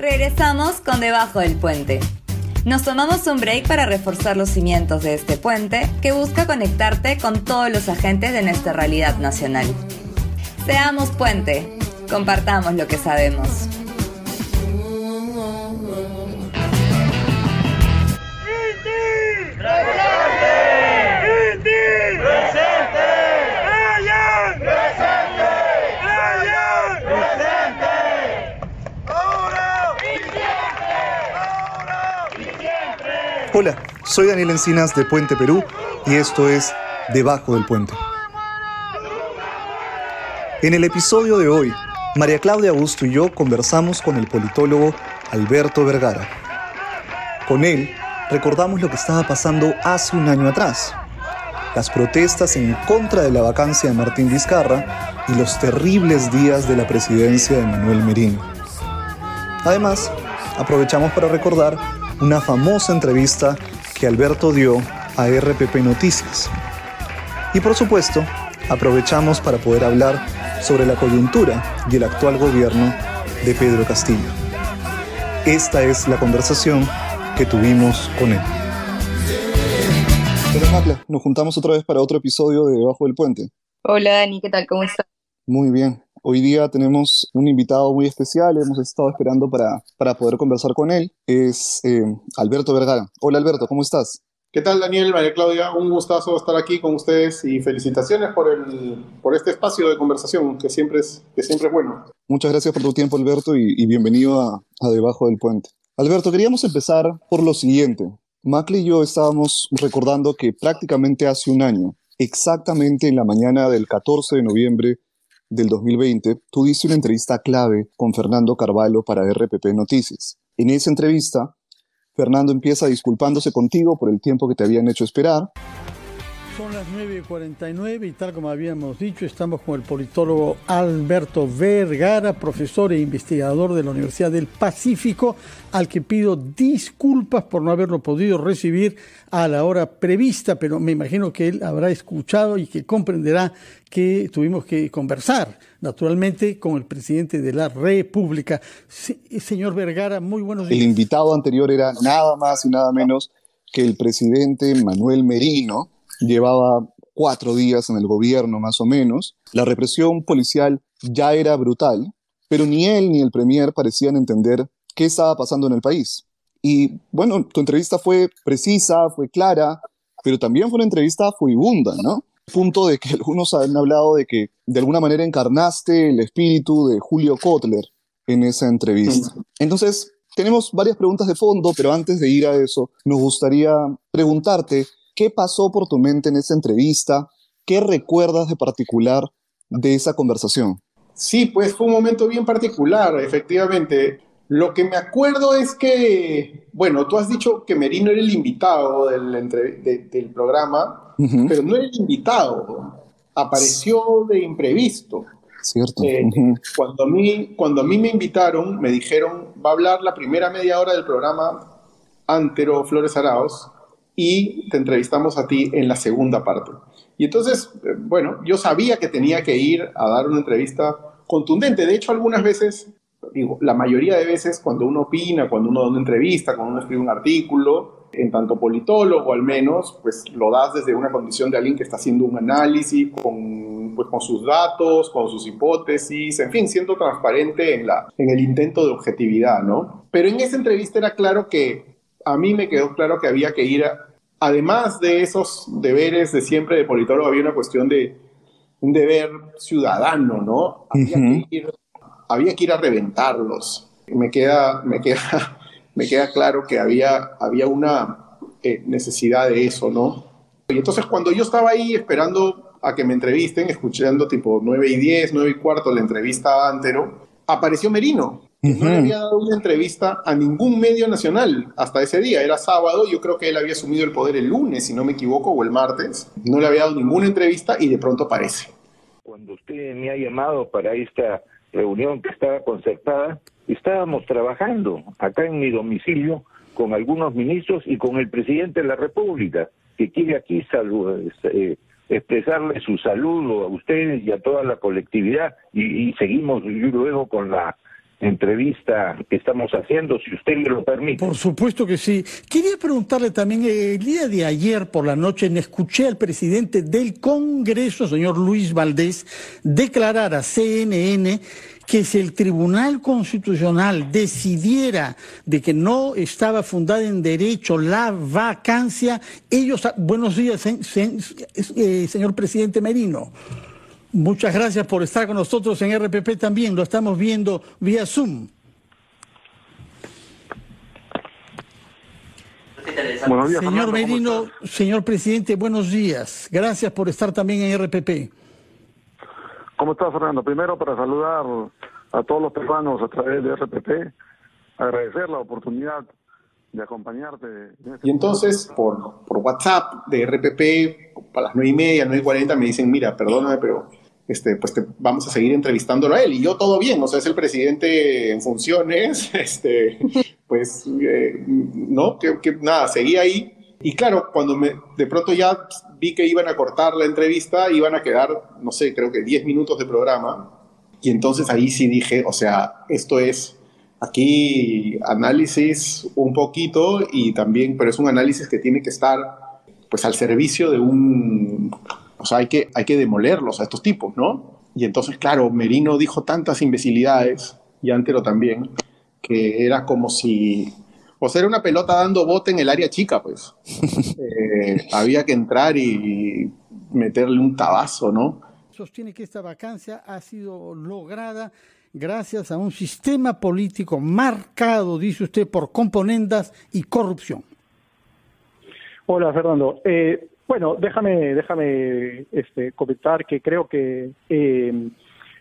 Regresamos con Debajo del Puente. Nos tomamos un break para reforzar los cimientos de este puente que busca conectarte con todos los agentes de nuestra realidad nacional. Seamos puente, compartamos lo que sabemos. Hola, soy Daniel Encinas de Puente Perú y esto es Debajo del Puente. En el episodio de hoy, María Claudia Augusto y yo conversamos con el politólogo Alberto Vergara. Con él recordamos lo que estaba pasando hace un año atrás, las protestas en contra de la vacancia de Martín Vizcarra y los terribles días de la presidencia de Manuel Merino. Además, aprovechamos para recordar una famosa entrevista que Alberto dio a RPP Noticias. Y por supuesto, aprovechamos para poder hablar sobre la coyuntura y el actual gobierno de Pedro Castillo. Esta es la conversación que tuvimos con él. Macla, nos juntamos otra vez para otro episodio de Debajo del Puente. Hola Dani, ¿qué tal? ¿Cómo estás? Muy bien. Hoy día tenemos un invitado muy especial, hemos estado esperando para, para poder conversar con él. Es eh, Alberto Vergara. Hola Alberto, ¿cómo estás? ¿Qué tal Daniel, María Claudia? Un gustazo estar aquí con ustedes y felicitaciones por, el, por este espacio de conversación que siempre es, que siempre es bueno. Muchas gracias por tu tiempo Alberto y, bienvenido a, a Debajo del Puente. Alberto, queríamos empezar por lo siguiente. Macley y yo estábamos recordando que prácticamente hace un año, exactamente en la mañana del 14 de noviembre del 2020, tú diste una entrevista clave con Fernando Carvalho para RPP Noticias. En esa entrevista, Fernando empieza disculpándose contigo por el tiempo que te habían hecho esperar. Son las 9.49 y tal como habíamos dicho, estamos con el politólogo Alberto Vergara, profesor e investigador de la Universidad del Pacífico, al que pido disculpas por no haberlo podido recibir a la hora prevista, pero me imagino que él habrá escuchado y que comprenderá que tuvimos que conversar, naturalmente, con el presidente de la República. señor Vergara, muy buenos días. El invitado anterior era nada más y nada menos que el presidente Manuel Merino llevaba cuatro días en el gobierno más o menos. La represión policial ya era brutal, pero ni él ni el premier parecían entender qué estaba pasando en el país. Y bueno, tu entrevista fue precisa, fue clara, pero también fue una entrevista furibunda, ¿no? Punto de que algunos han hablado de que de alguna manera encarnaste el espíritu de Julio Kotler en esa entrevista. Entonces, tenemos varias preguntas de fondo, pero antes de ir a eso, nos gustaría preguntarte ¿Qué pasó por tu mente en esa entrevista? ¿Qué recuerdas de particular de esa conversación? Sí, pues fue un momento bien particular, efectivamente. Lo que me acuerdo es que, bueno, tú has dicho que Merino era el invitado del, programa, pero no era el invitado, apareció de imprevisto. Cierto. Eh, cuando, a mí, cuando a mí me invitaron, me dijeron, va a hablar la primera media hora del programa Antero Flores Araos, y te entrevistamos a ti en la segunda parte. Y entonces, eh, bueno, yo sabía que tenía que ir a dar una entrevista contundente. De hecho, algunas veces, digo, la mayoría de veces cuando uno opina, cuando uno da una entrevista, cuando uno escribe un artículo, en tanto politólogo al menos, pues lo das desde una condición de alguien que está haciendo un análisis con, pues, con sus datos, con sus hipótesis, en fin, siendo transparente en, la, en el intento de objetividad, ¿no? Pero en esa entrevista era claro que a mí me quedó claro que había que ir a, además de esos deberes de siempre de politólogo, había una cuestión de un deber ciudadano, ¿no? Había, que, ir, a reventarlos. Me queda, me queda, me queda claro que había, había una eh, necesidad de eso, ¿no? Y entonces cuando yo estaba ahí esperando a que me entrevisten, escuchando tipo 9 y 10, 9 y cuarto la entrevista a Antero, apareció Merino no le había dado una entrevista a ningún medio nacional hasta ese día. Era sábado, yo creo que él había asumido el poder el lunes, si no me equivoco, o el martes. No le había dado ninguna entrevista y de pronto aparece. Cuando usted me ha llamado para esta reunión que estaba concertada, estábamos trabajando acá en mi domicilio con algunos ministros y con el presidente de la República, que quiere aquí eh, expresarle su saludo a ustedes y a toda la colectividad y, y seguimos luego con la entrevista que estamos haciendo, si usted me lo permite. Por supuesto que sí. Quería preguntarle también, eh, el día de ayer por la noche escuché al presidente del Congreso, señor Luis Valdés, declarar a CNN que si el Tribunal Constitucional decidiera de que no estaba fundada en derecho la vacancia, ellos... Buenos días, eh, señor presidente Merino. Muchas gracias por estar con nosotros en RPP también. Lo estamos viendo vía Zoom. señor Merino, señor presidente, buenos días. Gracias por estar también en RPP. ¿Cómo estás, Fernando? Primero, para saludar a todos los peruanos a través de RPP, agradecer la oportunidad de acompañarte. Este y entonces, por, por WhatsApp de RPP, para las nueve y media, nueve y cuarenta, me dicen, mira, perdóname, pero este, pues vamos a seguir entrevistándolo a él. Y yo todo bien, o sea, es el presidente en funciones, este, pues, eh, no, que, nada, seguí ahí. Y claro, cuando de pronto ya vi que iban a cortar la entrevista, iban a quedar, no sé, creo que 10 minutos de programa. Y entonces ahí sí dije, o sea, esto es aquí análisis un poquito y también, pero es un análisis que tiene que estar pues al servicio de un o sea, hay que, hay que demolerlos a estos tipos, ¿no? Y entonces, claro, Merino dijo tantas imbecilidades, y Antero también, que era como si... O sea, era una pelota dando bote en el área chica, pues. Eh, había que entrar y meterle un tabazo, ¿no? Sostiene que esta vacancia ha sido lograda gracias a un sistema político marcado, dice usted, por componendas y corrupción. Hola, Fernando. Eh, bueno, déjame, déjame este, comentar que creo que eh,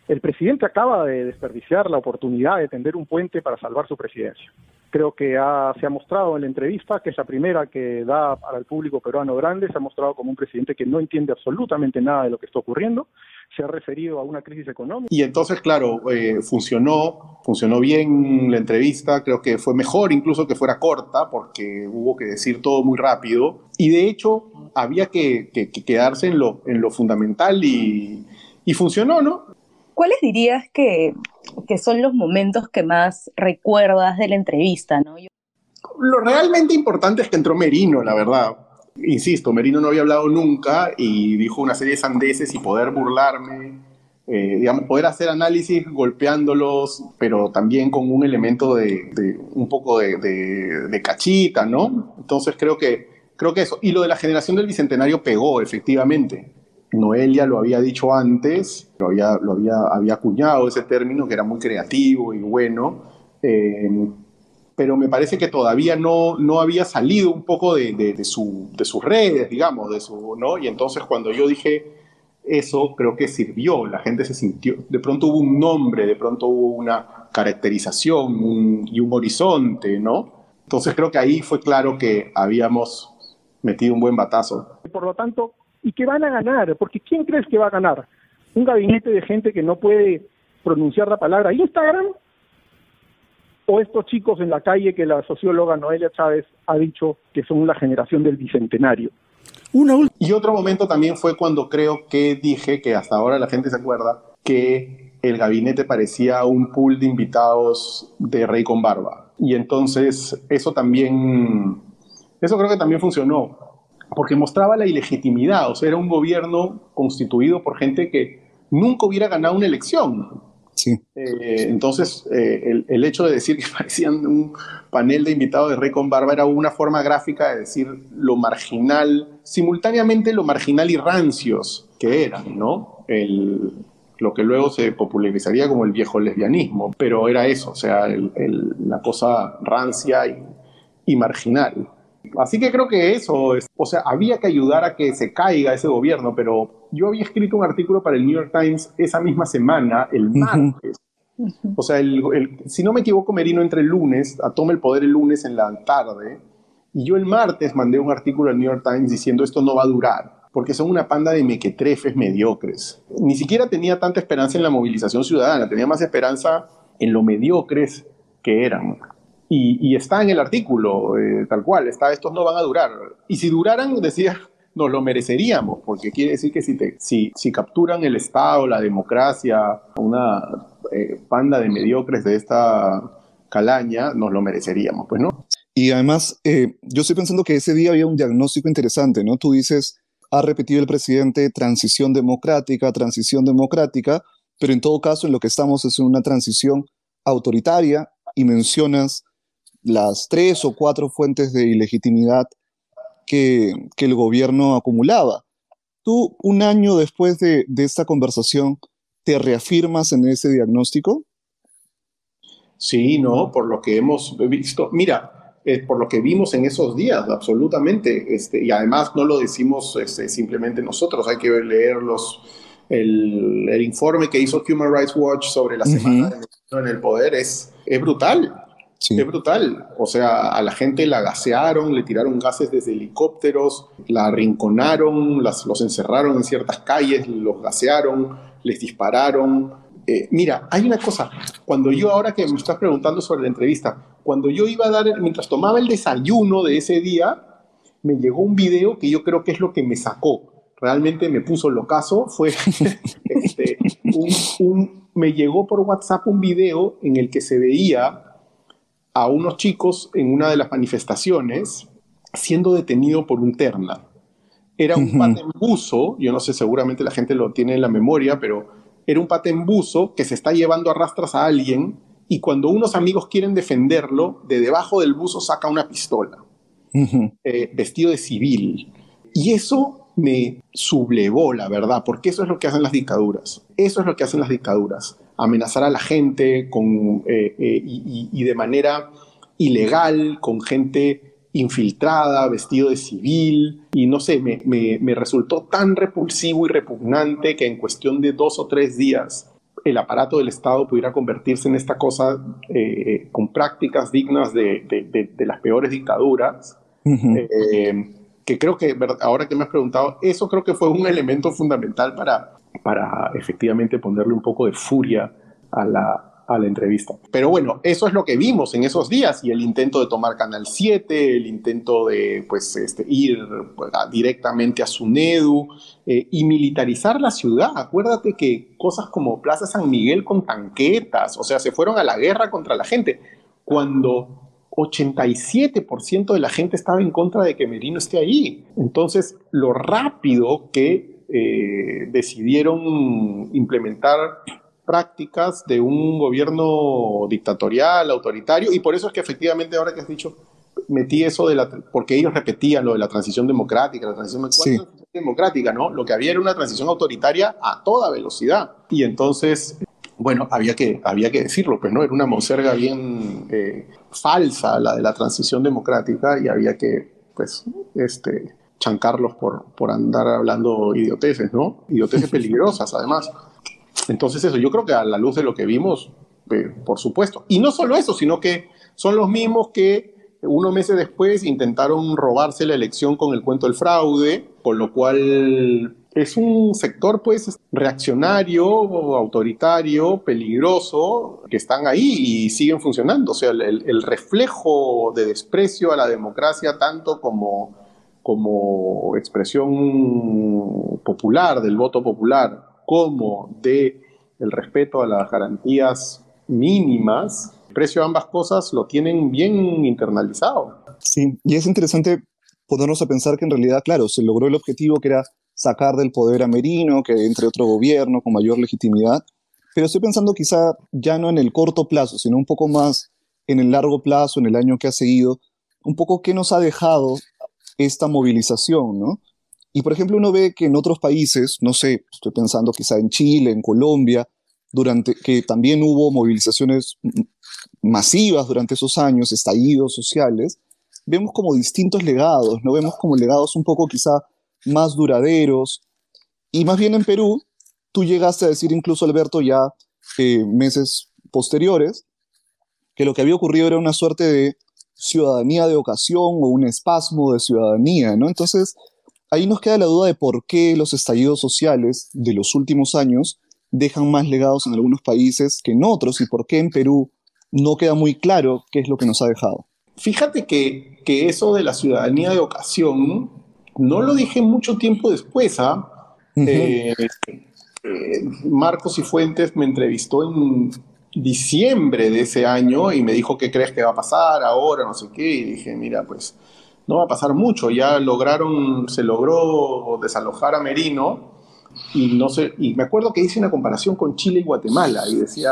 el presidente acaba de desperdiciar la oportunidad de tender un puente para salvar su presidencia. Creo que se ha mostrado en la entrevista, que es la primera que da para el público peruano grande, se ha mostrado como un presidente que no entiende absolutamente nada de lo que está ocurriendo, se ha referido a una crisis económica. Y entonces, claro, eh, funcionó, funcionó bien la entrevista, creo que fue mejor incluso que fuera corta, porque hubo que decir todo muy rápido, y de hecho había que, quedarse en lo, en lo fundamental y, funcionó, ¿no? ¿Cuáles dirías que, son los momentos que más recuerdas de la entrevista, no? Lo realmente importante es que entró Merino, la verdad insisto, Merino no había hablado nunca y dijo una serie de sandeces y poder burlarme, eh, poder hacer análisis golpeándolos, pero también con un elemento de, un poco de, cachita, ¿no? Entonces creo que, creo que eso. Y lo de la generación del Bicentenario pegó, efectivamente. Noelia lo había dicho antes, lo había, lo había, había acuñado ese término que era muy creativo y bueno. Eh, pero me parece que todavía no, no había salido un poco de, de, su, de sus redes, digamos, de su, ¿no? Y entonces cuando yo dije eso, creo que sirvió, la gente se sintió, de pronto hubo un nombre, de pronto hubo una caracterización y un horizonte, ¿no? Entonces creo que ahí fue claro que habíamos metido un buen batazo. Por lo tanto, ¿y qué van a ganar? Porque ¿quién crees que va a ganar? ¿Un gabinete de gente que no puede pronunciar la palabra Instagram o estos chicos en la calle que la socióloga Noelia Chávez ha dicho que son la generación del bicentenario. Y otro momento también fue cuando creo que dije, que hasta ahora la gente se acuerda, que el gabinete parecía un pool de invitados de Rey con Barba. Y entonces eso también, eso creo que también funcionó, porque mostraba la ilegitimidad, o sea, era un gobierno constituido por gente que nunca hubiera ganado una elección. Eh, entonces, eh, el, hecho de decir que parecían un panel de invitados de Rey con Barba era una forma gráfica de decir lo marginal, simultáneamente lo marginal y rancios que eran, ¿no? Lo que luego se popularizaría como el viejo lesbianismo, pero era eso, o sea, la cosa rancia y, y marginal. Así que creo que eso, es, o sea, había que ayudar a que se caiga ese gobierno, pero yo había escrito un artículo para el New York Times esa misma semana, el martes. O sea, si no me equivoco, Merino entre el lunes, toma el poder el lunes en la tarde, y yo el martes mandé un artículo al New York Times diciendo esto no va a durar, porque son una panda de mequetrefes mediocres. Ni siquiera tenía tanta esperanza en la movilización ciudadana, tenía más esperanza en lo mediocres que eran. Y, está en el artículo, eh, tal cual, está, estos no van a durar. Y si duraran, decía, nos lo mereceríamos, porque quiere decir que si, te, si, si capturan el Estado, la democracia, una eh, panda de mediocres de esta calaña, nos lo mereceríamos, pues, ¿no? Y además, eh, yo estoy pensando que ese día había un diagnóstico interesante, ¿no? Tú dices, ha repetido el presidente transición democrática, transición democrática, pero en todo caso en lo que estamos es en una transición autoritaria y mencionas las tres o cuatro fuentes de ilegitimidad que, que el gobierno acumulaba. Tú, un año después de, de esta conversación, ¿te reafirmas en ese diagnóstico? Sí, no, por lo que hemos visto. Mira, eh, por lo que vimos en esos días, absolutamente. Este, y además no lo decimos este, simplemente nosotros, hay que leer los, el, el, informe que hizo Human Rights Watch sobre la semana uh -huh. en el poder. Es, es brutal. Sí. Es brutal. O sea, a la gente la gasearon, le tiraron gases desde helicópteros, la arrinconaron, las, los encerraron en ciertas calles, los gasearon, les dispararon. Eh, mira, hay una cosa. Cuando yo, ahora que me estás preguntando sobre la entrevista, cuando yo iba a dar, mientras tomaba el desayuno de ese día, me llegó un video que yo creo que es lo que me sacó. Realmente me puso locazo. Fue este, un, un, me llegó por WhatsApp un video en el que se veía a unos chicos en una de las manifestaciones siendo detenido por un terna. Era un uh -huh. patembuzo, yo no sé, seguramente la gente lo tiene en la memoria, pero era un patembuzo que se está llevando a rastras a alguien y cuando unos amigos quieren defenderlo, de debajo del buzo saca una pistola, uh -huh. eh, vestido de civil. Y eso me sublevó, la verdad, porque eso es lo que hacen las dictaduras. Eso es lo que hacen las dictaduras. Amenazar a la gente con, eh, eh, y, y, de manera ilegal, con gente infiltrada, vestido de civil, y no sé, me, me, me, resultó tan repulsivo y repugnante que en cuestión de dos o tres días el aparato del Estado pudiera convertirse en esta cosa eh, con prácticas dignas de, de, de, de, las peores dictaduras. Uh -huh que creo que ahora que me has preguntado, eso creo que fue un elemento fundamental para, para efectivamente ponerle un poco de furia a la, a la entrevista. Pero bueno, eso es lo que vimos en esos días y el intento de tomar Canal 7, el intento de pues, este, ir pues, directamente a Sunedu eh, y militarizar la ciudad. Acuérdate que cosas como Plaza San Miguel con tanquetas, o sea, se fueron a la guerra contra la gente. Cuando 87% de la gente estaba en contra de que Merino esté ahí. Entonces, lo rápido que eh, decidieron implementar prácticas de un gobierno dictatorial, autoritario, y por eso es que efectivamente ahora que has dicho, metí eso de la, porque ellos repetían lo de la transición democrática, la transición sí. democrática, ¿no? Lo que había era una transición autoritaria a toda velocidad. Y entonces bueno, había que, había que decirlo, pues no, era una monserga bien eh, falsa la de la transición democrática y había que, pues, este, chancarlos por, por andar hablando idioteces, ¿no? Idioteces peligrosas, además. Entonces eso, yo creo que a la luz de lo que vimos, eh, por supuesto. Y no solo eso, sino que son los mismos que unos meses después intentaron robarse la elección con el cuento del fraude, con lo cual es un sector pues reaccionario, autoritario, peligroso, que están ahí y siguen funcionando. O sea, el, el reflejo de desprecio a la democracia tanto como, como expresión popular, del voto popular, como de el respeto a las garantías mínimas, el precio a ambas cosas lo tienen bien internalizado. Sí, y es interesante ponernos a pensar que en realidad, claro, se logró el objetivo que era sacar del poder a Merino, que entre otro gobierno con mayor legitimidad, pero estoy pensando quizá ya no en el corto plazo, sino un poco más en el largo plazo, en el año que ha seguido, un poco qué nos ha dejado esta movilización, ¿no? Y por ejemplo, uno ve que en otros países, no sé, estoy pensando quizá en Chile, en Colombia, durante que también hubo movilizaciones masivas durante esos años, estallidos sociales, vemos como distintos legados, ¿no? Vemos como legados un poco quizá más duraderos. Y más bien en Perú, tú llegaste a decir incluso, Alberto, ya eh, meses posteriores, que lo que había ocurrido era una suerte de ciudadanía de ocasión o un espasmo de ciudadanía, ¿no? Entonces, ahí nos queda la duda de por qué los estallidos sociales de los últimos años dejan más legados en algunos países que en otros y por qué en Perú no queda muy claro qué es lo que nos ha dejado. Fíjate que, que eso de la ciudadanía de ocasión no lo dije mucho tiempo después, ¿ah? Uh -huh. eh, eh, Marcos y Fuentes me entrevistó en diciembre de ese año y me dijo, ¿qué crees que va a pasar ahora? No sé qué. Y dije, mira, pues no va a pasar mucho. Ya lograron, se logró desalojar a Merino y no sé, y me acuerdo que hice una comparación con Chile y Guatemala y decía,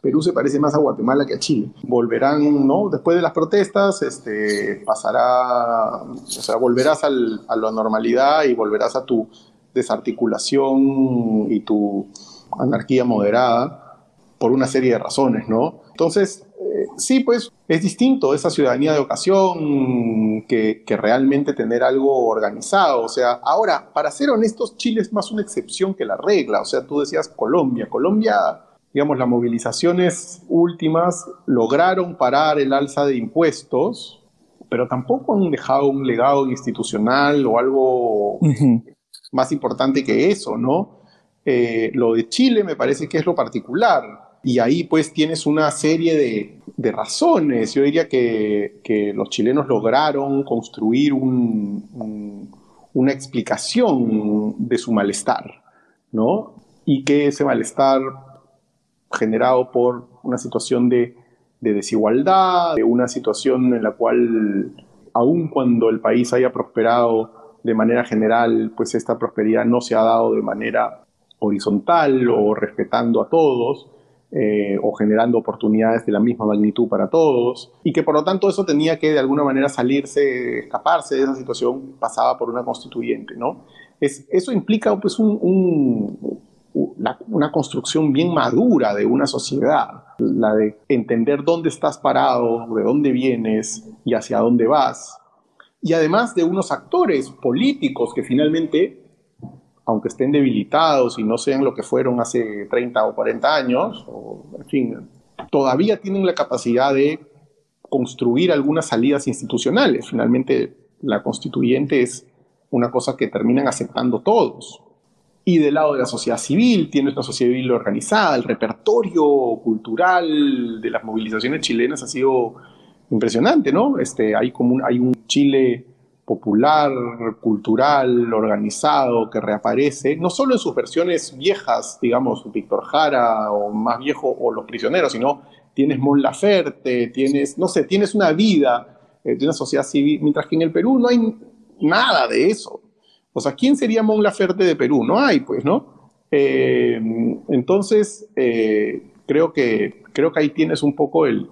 Perú se parece más a Guatemala que a Chile. Volverán, ¿no? Después de las protestas, este, pasará, o sea, volverás a la normalidad y volverás a tu desarticulación y tu anarquía moderada por una serie de razones, ¿no? Entonces, eh, sí, pues es distinto esa ciudadanía de ocasión que, que, realmente tener algo organizado. O sea, ahora, para ser honestos, Chile es más una excepción que la regla. O sea, tú decías Colombia. Colombia, digamos, las movilizaciones últimas lograron parar el alza de impuestos, pero tampoco han dejado un legado institucional o algo más importante que eso, ¿no? Eh, lo de Chile me parece que es lo particular. Y ahí pues tienes una serie de, razones. Yo diría que, los chilenos lograron construir un, una explicación de su malestar, ¿no? Y que ese malestar generado por una situación de, de desigualdad, de una situación en la cual, aun cuando el país haya prosperado de manera general, pues esta prosperidad no se ha dado de manera horizontal o respetando a todos, eh, o generando oportunidades de la misma magnitud para todos, y que por lo tanto eso tenía que de alguna manera salirse, escaparse de esa situación pasada por una constituyente, ¿no? Es, eso implica pues un, una construcción bien madura de una sociedad, la de entender dónde estás parado, de dónde vienes y hacia dónde vas, y además de unos actores políticos que finalmente aunque estén debilitados y no sean lo que fueron hace 30 o 40 años, o, en fin, todavía tienen la capacidad de construir algunas salidas institucionales. Finalmente, la constituyente es una cosa que terminan aceptando todos. Y del lado de la sociedad civil, tienes una sociedad civil organizada, el repertorio cultural de las movilizaciones chilenas ha sido impresionante, ¿no? Este, hay, como hay un Chile popular, cultural, organizado, que reaparece, no solo en sus versiones viejas, digamos, Víctor Jara o más viejo, o Los Prisioneros, sino tienes Mon Laferte, tienes, no sé, tienes una vida eh, de una sociedad civil, mientras que en el Perú no hay nada de eso. O sea, ¿quién sería Mon Laferte de Perú? No hay, pues, ¿no? Eh, entonces, eh, creo, que, creo que ahí tienes un poco el,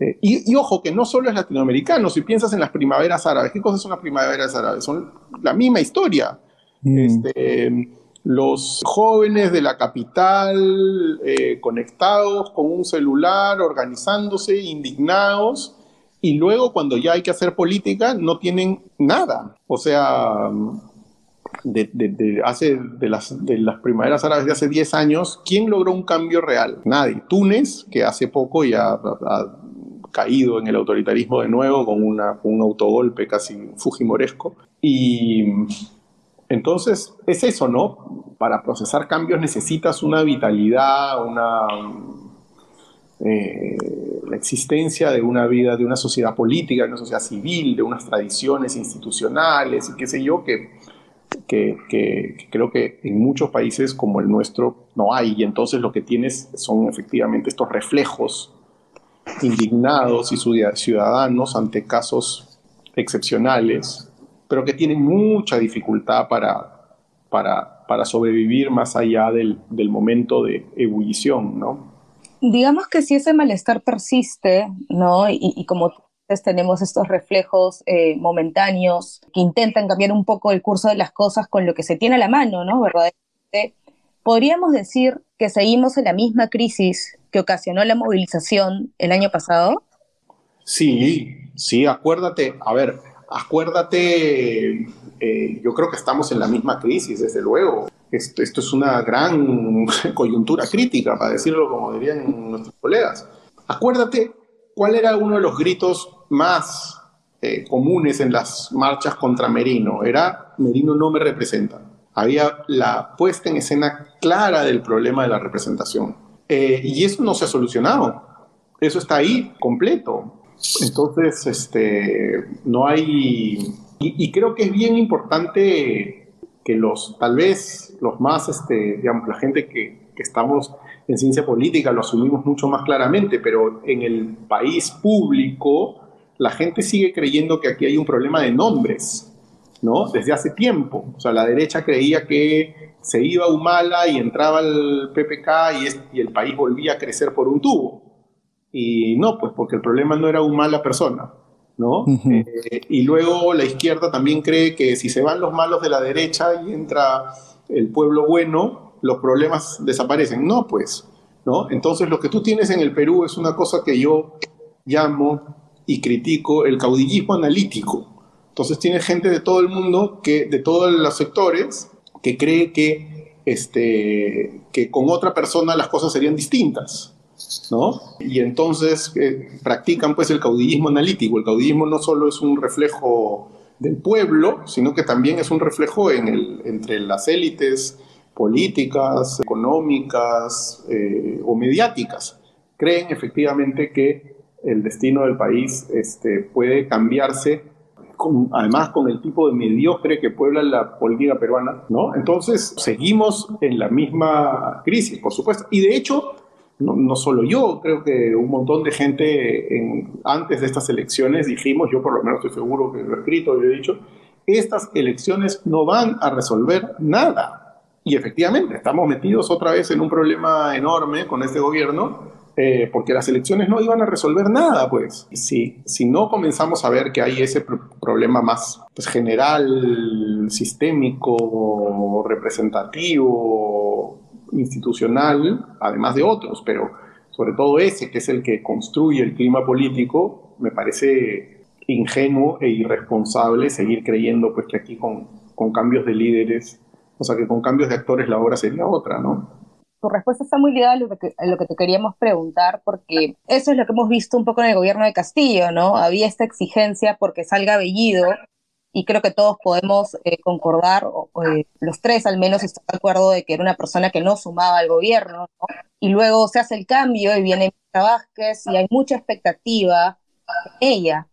eh, y, ojo, que no solo es latinoamericano, si piensas en las primaveras árabes, ¿qué cosas son las primaveras árabes? Son la misma historia. Mm. Este, los jóvenes de la capital eh, conectados con un celular, organizándose, indignados, y luego cuando ya hay que hacer política no tienen nada. O sea, de, hace, de, las, de las primaveras árabes de hace 10 años, ¿quién logró un cambio real? Nadie. Túnez, que hace poco ya caído en el autoritarismo de nuevo con, una, un autogolpe casi fujimoresco. Y entonces es eso, ¿no? Para procesar cambios necesitas una vitalidad, una... Eh, la existencia de una vida, de una sociedad política, de una sociedad civil, de unas tradiciones institucionales y qué sé yo, que, que, creo que en muchos países como el nuestro no hay. Y entonces lo que tienes son efectivamente estos reflejos indignados y ciudadanos ante casos excepcionales, pero que tienen mucha dificultad para, para, para sobrevivir más allá del, del, momento de ebullición, ¿no? Digamos que si ese malestar persiste, ¿no? Y como tenemos estos reflejos eh, momentáneos que intentan cambiar un poco el curso de las cosas con lo que se tiene a la mano, ¿no? Verdaderamente, podríamos decir que seguimos en la misma crisis que ocasionó la movilización el año pasado? Sí, sí, acuérdate, a ver, acuérdate, eh, yo creo que estamos en la misma crisis, desde luego. Esto, esto, es una gran coyuntura crítica, para decirlo como dirían nuestros colegas. Acuérdate cuál era uno de los gritos más eh, comunes en las marchas contra Merino. Era Merino no me representa. Había la puesta en escena clara del problema de la representación eh, y eso no se ha solucionado. Eso está ahí completo. Entonces, este, no hay... Y, creo que es bien importante que los, tal vez los más, este, digamos, la gente que, que estamos en ciencia política lo asumimos mucho más claramente, pero en el país público la gente sigue creyendo que aquí hay un problema de nombres, ¿no? Desde hace tiempo. O sea, la derecha creía que se iba a Humala y entraba el PPK y, y el país volvía a crecer por un tubo. Y no, pues porque el problema no era Humala persona, ¿no? Eh, y luego la izquierda también cree que si se van los malos de la derecha y entra el pueblo bueno, los problemas desaparecen. No, pues, ¿no? Entonces lo que tú tienes en el Perú es una cosa que yo llamo y critico el caudillismo analítico. Entonces tiene gente de todo el mundo, que, de todos los sectores, que cree que, este, que con otra persona las cosas serían distintas. ¿no? Y entonces eh, practican pues el caudillismo analítico. El caudillismo no solo es un reflejo del pueblo, sino que también es un reflejo en el, entre las élites políticas, económicas eh, o mediáticas. Creen efectivamente que el destino del país este, puede cambiarse además con el tipo de mediocre que puebla la política peruana, ¿no? Entonces, seguimos en la misma crisis, por supuesto. Y de hecho, no, solo yo, creo que un montón de gente en, antes de estas elecciones dijimos, yo por lo menos estoy seguro que lo he escrito, lo he dicho, estas elecciones no van a resolver nada. Y efectivamente, estamos metidos otra vez en un problema enorme con este gobierno, eh, porque las elecciones no iban a resolver nada, pues. Si, si no comenzamos a ver que hay ese problema más pues, general, sistémico, representativo, institucional, además de otros, pero sobre todo ese, que es el que construye el clima político, me parece ingenuo e irresponsable seguir creyendo pues, que aquí con, con cambios de líderes, o sea, que con cambios de actores la obra sería otra, ¿no? Tu respuesta está muy ligada a lo, que, a lo que te queríamos preguntar, porque eso es lo que hemos visto un poco en el gobierno de Castillo, ¿no? Había esta exigencia porque salga Bellido y creo que todos podemos eh, concordar, eh, los tres al menos están de acuerdo de que era una persona que no sumaba al gobierno, y luego se hace el cambio y viene Mirta Vázquez y hay mucha expectativa en ella,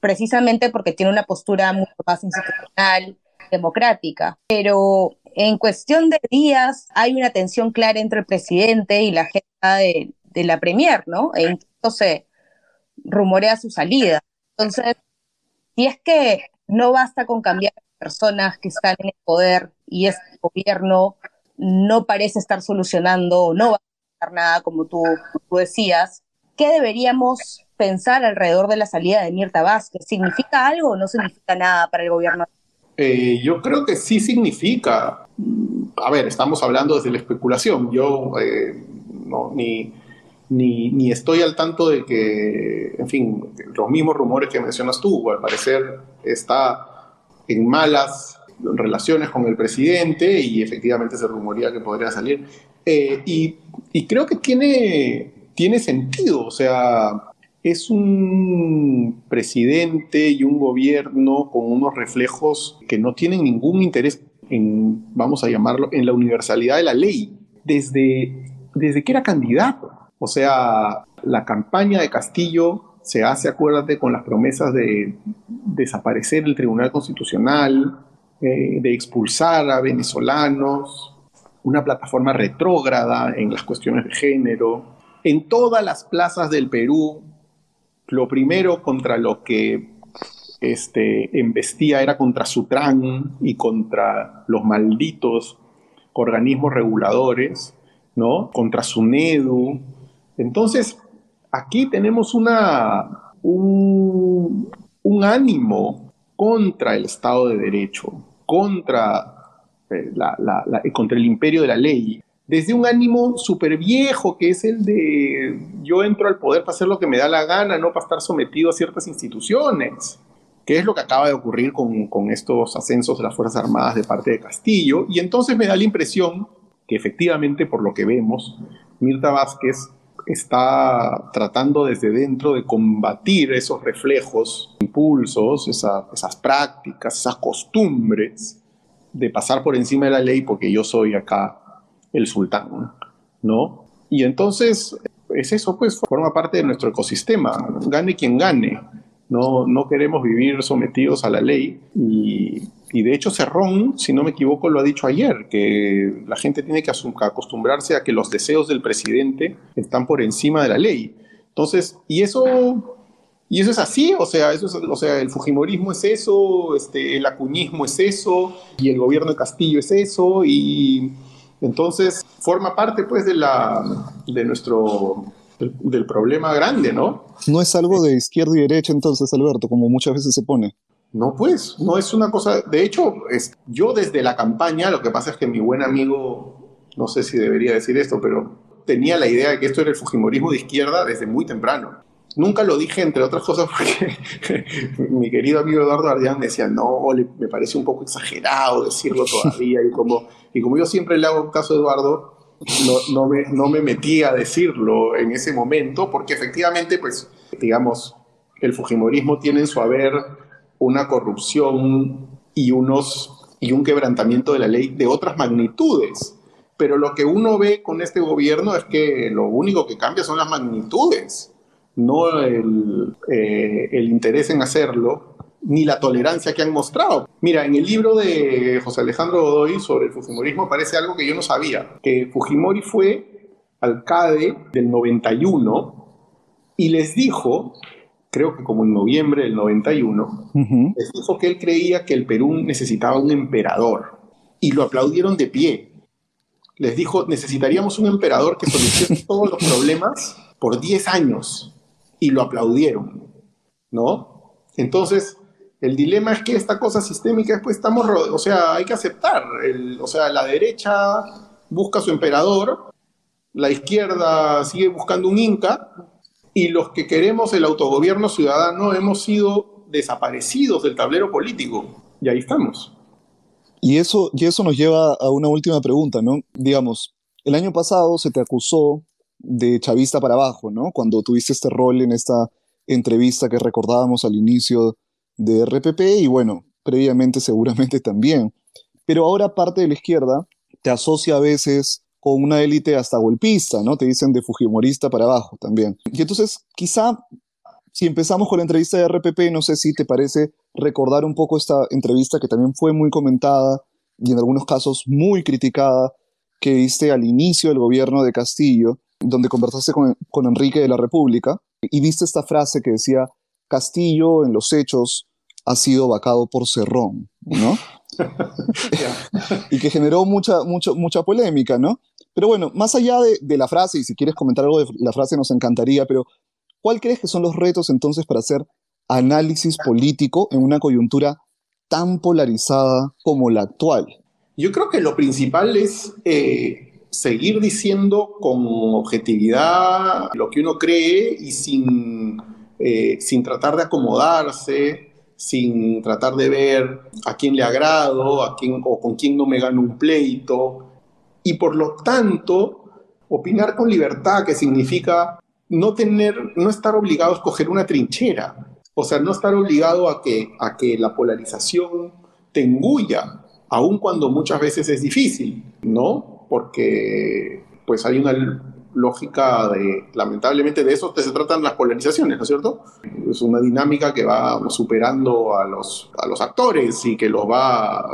precisamente porque tiene una postura mucho más institucional, democrática, pero en cuestión de días hay una tensión clara entre el presidente y la agenda de, la Premier, ¿no? E incluso se rumorea su salida. Entonces, si es que no basta con cambiar personas que están en el poder y este gobierno no parece estar solucionando o no va a hacer nada, como tú, tú decías. ¿Qué deberíamos pensar alrededor de la salida de Mirta Vázquez? ¿Significa algo o no significa nada para el gobierno? Eh, yo creo que sí significa. A ver, estamos hablando desde la especulación. Yo eh, no, ni, ni, ni, estoy al tanto de que, en fin, los mismos rumores que mencionas tú, al parecer está en malas relaciones con el presidente y efectivamente se rumoría que podría salir. Eh, y, y, creo que tiene, tiene sentido, o sea, es un presidente y un gobierno con unos reflejos que no tienen ningún interés vamos a llamarlo, en la universalidad de la ley, desde, desde que era candidato. O sea, la campaña de Castillo se hace, acuérdate, con las promesas de desaparecer el Tribunal Constitucional, eh, de expulsar a venezolanos, una plataforma retrógrada en las cuestiones de género. En todas las plazas del Perú, lo primero contra lo que este, embestía era contra Sutran y contra los malditos organismos reguladores, ¿no? Contra SUNEDU. Entonces, aquí tenemos una, un, ánimo contra el Estado de Derecho, contra, eh, contra el imperio de la ley, desde un ánimo súper viejo, que es el de yo entro al poder para hacer lo que me da la gana, no para estar sometido a ciertas instituciones, que es lo que acaba de ocurrir con, con estos ascensos de las Fuerzas Armadas de parte de Castillo. Y entonces me da la impresión que efectivamente, por lo que vemos, Mirta Vázquez está tratando desde dentro de combatir esos reflejos, impulsos, esas prácticas, esas costumbres de pasar por encima de la ley porque yo soy acá el sultán, ¿no? Y entonces es eso, pues forma parte de nuestro ecosistema, gane quien gane. No, no queremos vivir sometidos a la ley y de hecho Cerrón, si no me equivoco, lo ha dicho ayer, que la gente tiene que acostumbrarse a que los deseos del presidente están por encima de la ley. Entonces, y eso, y eso es así, o sea, eso es, o sea, el fujimorismo es eso, este, el acuñismo es eso, y el gobierno de Castillo es eso, y entonces forma parte pues de, la, de nuestro del, problema grande, ¿no? No es algo de izquierda y derecha entonces, Alberto, como muchas veces se pone. No, pues, no es una cosa. De hecho, es, yo desde la campaña, lo que pasa es que mi buen amigo, no sé si debería decir esto, pero tenía la idea de que esto era el Fujimorismo de izquierda desde muy temprano. Nunca lo dije, entre otras cosas, porque mi querido amigo Eduardo Ardián decía, no, me parece un poco exagerado decirlo todavía. Y como, y como yo siempre le hago caso a Eduardo, no, no, me, no me metí a decirlo en ese momento, porque efectivamente, pues, digamos, el Fujimorismo tiene en su haber una corrupción y, unos, y un quebrantamiento de la ley de otras magnitudes. Pero lo que uno ve con este gobierno es que lo único que cambia son las magnitudes, no el, eh, el interés en hacerlo, ni la tolerancia que han mostrado. Mira, en el libro de José Alejandro Godoy sobre el Fujimorismo aparece algo que yo no sabía, que Fujimori fue alcalde del 91 y les dijo creo que como en noviembre del 91, les dijo que él creía que el Perú necesitaba un emperador y lo aplaudieron de pie. Les dijo, necesitaríamos un emperador que solucione todos los problemas por 10 años y lo aplaudieron, ¿no? Entonces, el dilema es que esta cosa sistémica después estamos, o sea, hay que aceptar, o sea, la derecha busca su emperador, la izquierda sigue buscando un inca, y los que queremos el autogobierno ciudadano hemos sido desaparecidos del tablero político. Y ahí estamos. Y eso, y eso nos lleva a una última pregunta, ¿no? Digamos, el año pasado se te acusó de chavista para abajo, ¿no? Cuando tuviste este rol en esta entrevista que recordábamos al inicio de RPP y bueno, previamente seguramente también. Pero ahora parte de la izquierda te asocia a veces con una élite hasta golpista, ¿no? Te dicen de Fujimorista para abajo también. Y entonces, quizá, si empezamos con la entrevista de RPP, no sé si te parece recordar un poco esta entrevista que también fue muy comentada y en algunos casos muy criticada que viste al inicio del gobierno de Castillo, donde conversaste con, con Enrique de la República y viste esta frase que decía, Castillo en los hechos ha sido vacado por Cerrón, ¿no? y que generó mucha, mucha, mucha polémica, ¿no? Pero bueno, más allá de, la frase, y si quieres comentar algo de la frase nos encantaría, pero ¿cuál crees que son los retos entonces para hacer análisis político en una coyuntura tan polarizada como la actual? Yo creo que lo principal es eh, seguir diciendo con objetividad lo que uno cree y sin, eh, sin tratar de acomodarse, sin tratar de ver a quién le agrado, a quién, o con quién no me gano un pleito y por lo tanto opinar con libertad, que significa no tener, no estar obligado a escoger una trinchera, o sea, no estar obligado a que, a que la polarización te engulla, aun cuando muchas veces es difícil, ¿no? Porque pues hay una lógica de, lamentablemente de eso se tratan las polarizaciones, ¿no es cierto? Es una dinámica que va superando a los, a los actores y que los va,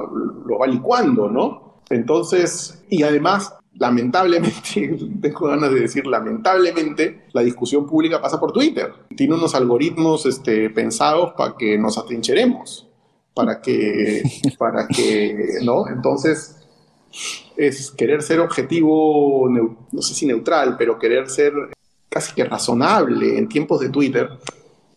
los va licuando, ¿no? Entonces, y además, lamentablemente, tengo ganas de decir lamentablemente, la discusión pública pasa por Twitter. Tiene unos algoritmos este, pensados para que nos atrincheremos, para que, para que, ¿no? Entonces, es querer ser objetivo, no sé si neutral, pero querer ser casi que razonable en tiempos de Twitter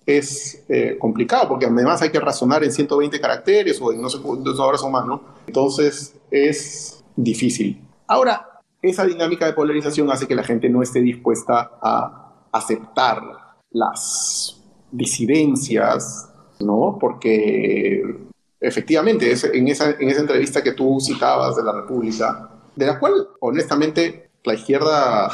es eh, complicado, porque además hay que razonar en 120 caracteres o en no sé o más, ¿no? Entonces es difícil. Ahora, esa dinámica de polarización hace que la gente no esté dispuesta a aceptar las disidencias, ¿no? Porque efectivamente, en esa, en esa entrevista que tú citabas de la República, de la cual honestamente la izquierda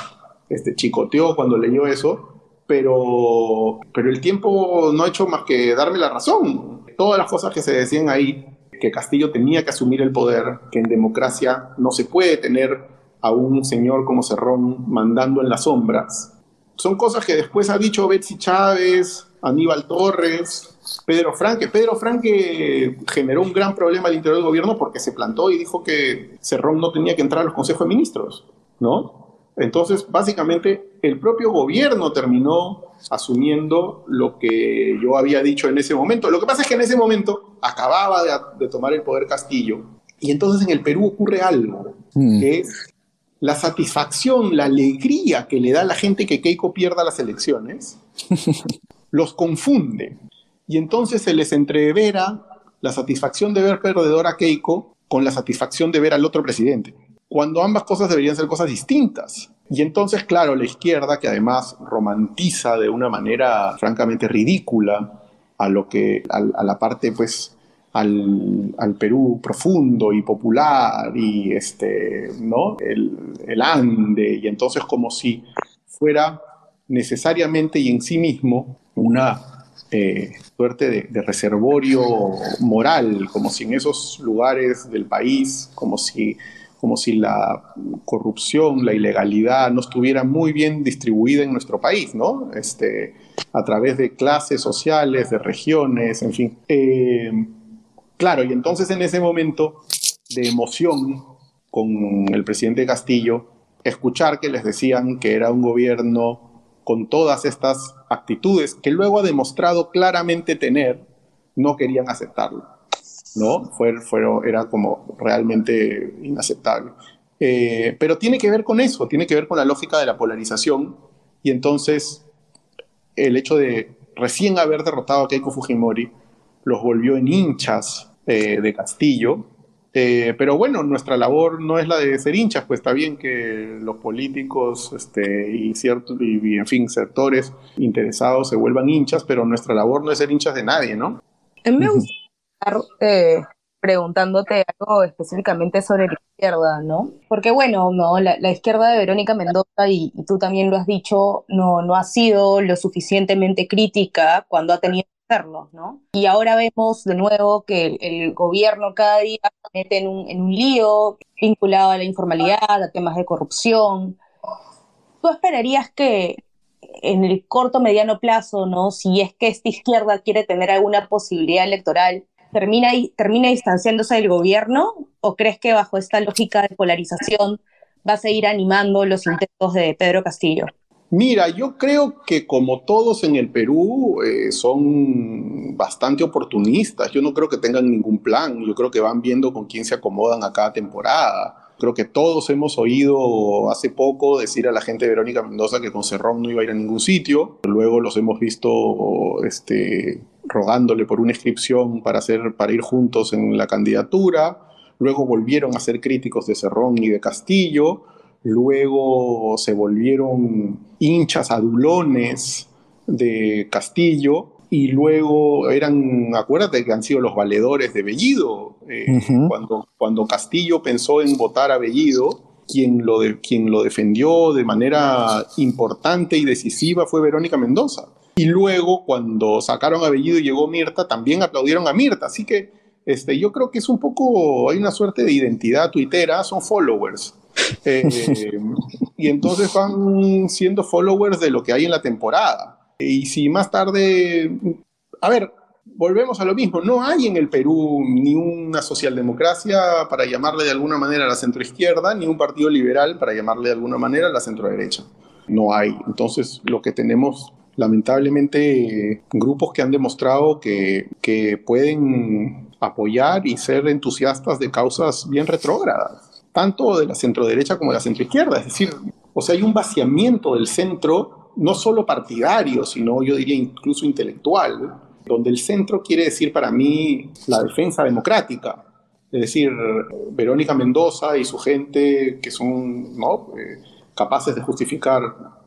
este, chicoteó cuando leyó eso, pero, pero el tiempo no ha hecho más que darme la razón. Todas las cosas que se decían ahí, que Castillo tenía que asumir el poder, que en democracia no se puede tener a un señor como Cerrón mandando en las sombras. Son cosas que después ha dicho Betsy Chávez, Aníbal Torres, Pedro Franque. Pedro Franque generó un gran problema al interior del gobierno porque se plantó y dijo que Cerrón no tenía que entrar a los consejos de ministros, ¿no? Entonces, básicamente, el propio gobierno terminó asumiendo lo que yo había dicho en ese momento. Lo que pasa es que en ese momento acababa de, tomar el poder Castillo y entonces en el Perú ocurre algo, mm. que es la satisfacción, la alegría que le da a la gente que Keiko pierda las elecciones, los confunde. Y entonces se les entrevera la satisfacción de ver perdedor a Keiko con la satisfacción de ver al otro presidente, cuando ambas cosas deberían ser cosas distintas. Y entonces, claro, la izquierda, que además romantiza de una manera francamente ridícula a lo que, a, la parte, pues, al, al, Perú profundo y popular y este, ¿no? El, el, Ande, y entonces como si fuera necesariamente y en sí mismo una eh, suerte de, de, reservorio moral, como si en esos lugares del país, como si como si la corrupción, la ilegalidad no estuviera muy bien distribuida en nuestro país, ¿no? Este, a través de clases sociales, de regiones, en fin. Eh, claro, y entonces en ese momento de emoción con el presidente Castillo, escuchar que les decían que era un gobierno con todas estas actitudes que luego ha demostrado claramente tener, no querían aceptarlo. ¿no? Fue, era como realmente inaceptable. Eh, pero tiene que ver con eso, tiene que ver con la lógica de la polarización y entonces el hecho de recién haber derrotado a Keiko Fujimori los volvió en hinchas eh, de Castillo. Eh, pero bueno, nuestra labor no es la de ser hinchas, pues está bien que los políticos este, y, ciertos, y, en fin, sectores interesados se vuelvan hinchas, pero nuestra labor no es ser hinchas de nadie, ¿no? Me gusta eh, preguntándote algo específicamente sobre la izquierda, ¿no? Porque bueno, no, la, izquierda de Verónica Mendoza, y, tú también lo has dicho, no, no ha sido lo suficientemente crítica cuando ha tenido que hacerlo, ¿no? Y ahora vemos de nuevo que el, gobierno cada día mete en un, en un lío vinculado a la informalidad, a temas de corrupción. ¿Tú esperarías que en el corto mediano plazo, ¿no? Si es que esta izquierda quiere tener alguna posibilidad electoral, termina, termina distanciándose del gobierno o crees que bajo esta lógica de polarización va a seguir animando los intentos de Pedro Castillo? Mira, yo creo que como todos en el Perú eh, son bastante oportunistas. Yo no creo que tengan ningún plan. Yo creo que van viendo con quién se acomodan a cada temporada. Creo que todos hemos oído hace poco decir a la gente de Verónica Mendoza que con Cerrón no iba a ir a ningún sitio. Luego los hemos visto este, rogándole por una inscripción para, hacer, para ir juntos en la candidatura. Luego volvieron a ser críticos de Cerrón y de Castillo. Luego se volvieron hinchas adulones de Castillo y luego eran, acuérdate que han sido los valedores de Bellido. Eh, cuando, cuando Castillo pensó en votar a Bellido, quien lo, de, quien lo defendió de manera importante y decisiva fue Verónica Mendoza. Y luego, cuando sacaron a Bellido y llegó Mirta, también aplaudieron a Mirta. Así que este, yo creo que es un poco, hay una suerte de identidad tuitera, son followers. Eh, y entonces van siendo followers de lo que hay en la temporada. Y si más tarde, a ver, volvemos a lo mismo, no hay en el Perú ni una socialdemocracia para llamarle de alguna manera a la centroizquierda, ni un partido liberal para llamarle de alguna manera a la centroderecha. No hay. Entonces, lo que tenemos, lamentablemente, grupos que han demostrado que, que pueden apoyar y ser entusiastas de causas bien retrógradas, tanto de la centroderecha como de la centroizquierda. Es decir, o sea, hay un vaciamiento del centro no solo partidario, sino yo diría incluso intelectual, donde el centro quiere decir para mí la defensa democrática. Es decir, Verónica Mendoza y su gente que son ¿no? Eh, capaces de justificar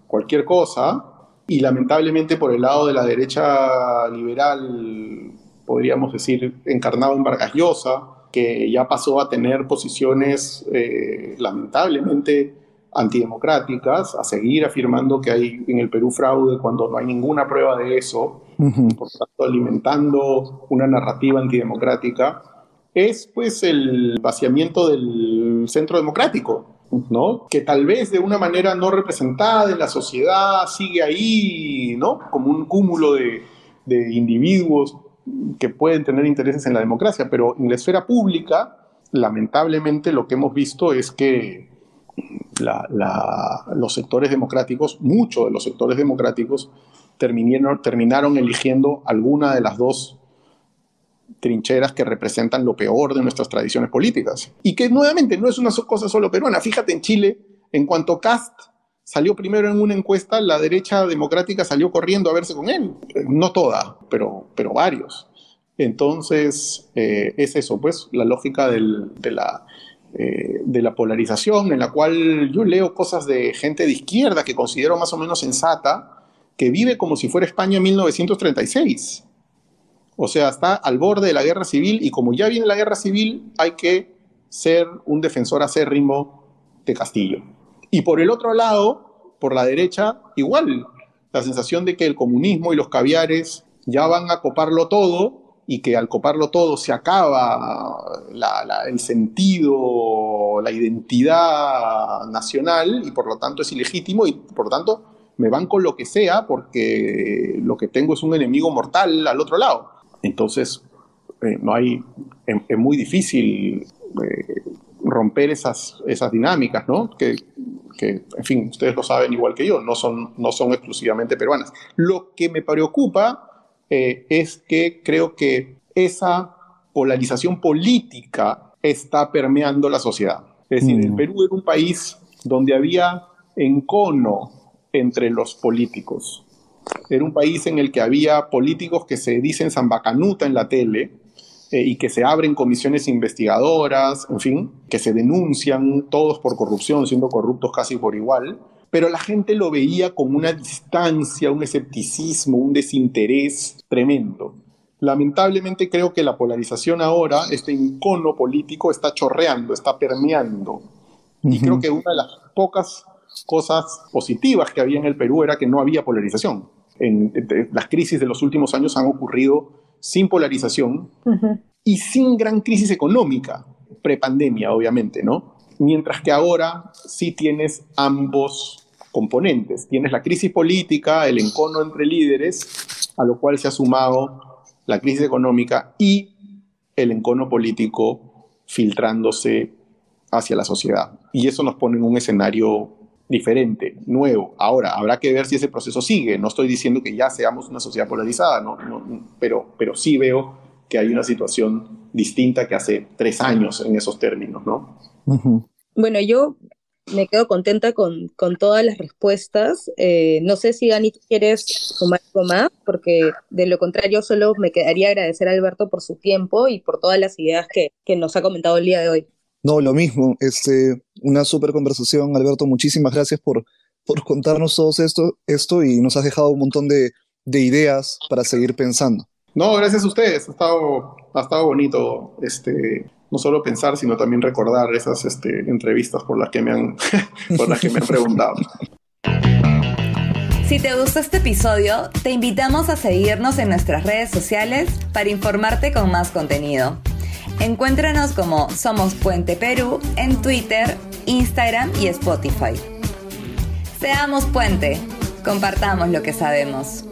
cualquier cosa, y lamentablemente por el lado de la derecha liberal, podríamos decir, encarnado en Vargas Llosa, que ya pasó a tener posiciones eh, lamentablemente antidemocráticas, a seguir afirmando que hay en el Perú fraude cuando no hay ninguna prueba de eso, por tanto alimentando una narrativa antidemocrática, es pues el vaciamiento del centro democrático, ¿no? Que tal vez de una manera no representada en la sociedad sigue ahí, ¿no? Como un cúmulo de, de individuos que pueden tener intereses en la democracia, pero en la esfera pública, lamentablemente lo que hemos visto es que los sectores democráticos, muchos de los sectores democráticos, terminaron, terminaron eligiendo alguna de las dos trincheras que representan lo peor de nuestras tradiciones políticas. Y que nuevamente no es una cosa solo peruana. Fíjate en Chile, en cuanto Cast salió primero en una encuesta, la derecha democrática salió corriendo a verse con él. No toda, pero, pero varios. Entonces, eh, es eso, pues, la lógica de, la, eh, de la polarización, en la cual yo leo cosas de gente de izquierda que considero más o menos sensata, que vive como si fuera España en 1936 o sea, está al borde de la guerra civil y como ya viene la guerra civil, hay que ser un defensor acérrimo de Castillo. Y por el otro lado, por la derecha, igual, la sensación de que el comunismo y los caviares ya van a coparlo todo y que al coparlo todo se acaba el sentido, la identidad nacional y por lo tanto es ilegítimo y por lo tanto me van con lo que sea porque lo que tengo es un enemigo mortal al otro lado. Entonces, eh, no hay, es, muy difícil eh, romper esas, esas dinámicas, ¿no? Que, que, en fin, ustedes lo saben igual que yo, no son, no son exclusivamente peruanas. Lo que me preocupa eh, es que creo que esa polarización política está permeando la sociedad. Es decir, el mm. Perú era un país donde había encono entre los políticos. Era un país en el que había políticos que se dicen zambacanuta en la tele eh, y que se abren comisiones investigadoras, en fin, que se denuncian todos por corrupción, siendo corruptos casi por igual. Pero la gente lo veía con una distancia, un escepticismo, un desinterés tremendo. Lamentablemente creo que la polarización ahora, este encono político, está chorreando, está permeando. Y creo que una de las pocas cosas positivas que había en el Perú era que no había polarización en, las crisis de los últimos años han ocurrido sin polarización y sin gran crisis económica, prepandemia obviamente, ¿no? Mientras que ahora sí tienes ambos componentes. Tienes la crisis política, el encono entre líderes, a lo cual se ha sumado la crisis económica y el encono político filtrándose hacia la sociedad. Y eso nos pone en un escenario diferente, nuevo. Ahora, habrá que ver si ese proceso sigue. No estoy diciendo que ya seamos una sociedad polarizada, no, pero, pero sí veo que hay una situación distinta que hace tres años en esos términos, ¿no? Bueno, yo me quedo contenta con, con todas las respuestas. Eh, no sé si Dani quieres sumar algo más, porque de lo contrario solo me quedaría agradecer a Alberto por su tiempo y por todas las ideas que, que nos ha comentado el día de hoy. No, lo mismo. Este, una súper conversación, Alberto. Muchísimas gracias por, por contarnos todo esto, esto y nos has dejado un montón de, de ideas para seguir pensando. No, gracias a ustedes. Ha estado, ha estado bonito este, no solo pensar, sino también recordar esas este, entrevistas por las que me han, por las que me han preguntado. Si te gustó este episodio, te invitamos a seguirnos en nuestras redes sociales para informarte con más contenido. Encuéntranos como Somos Puente Perú en Twitter, Instagram y Spotify. Seamos puente, compartamos lo que sabemos.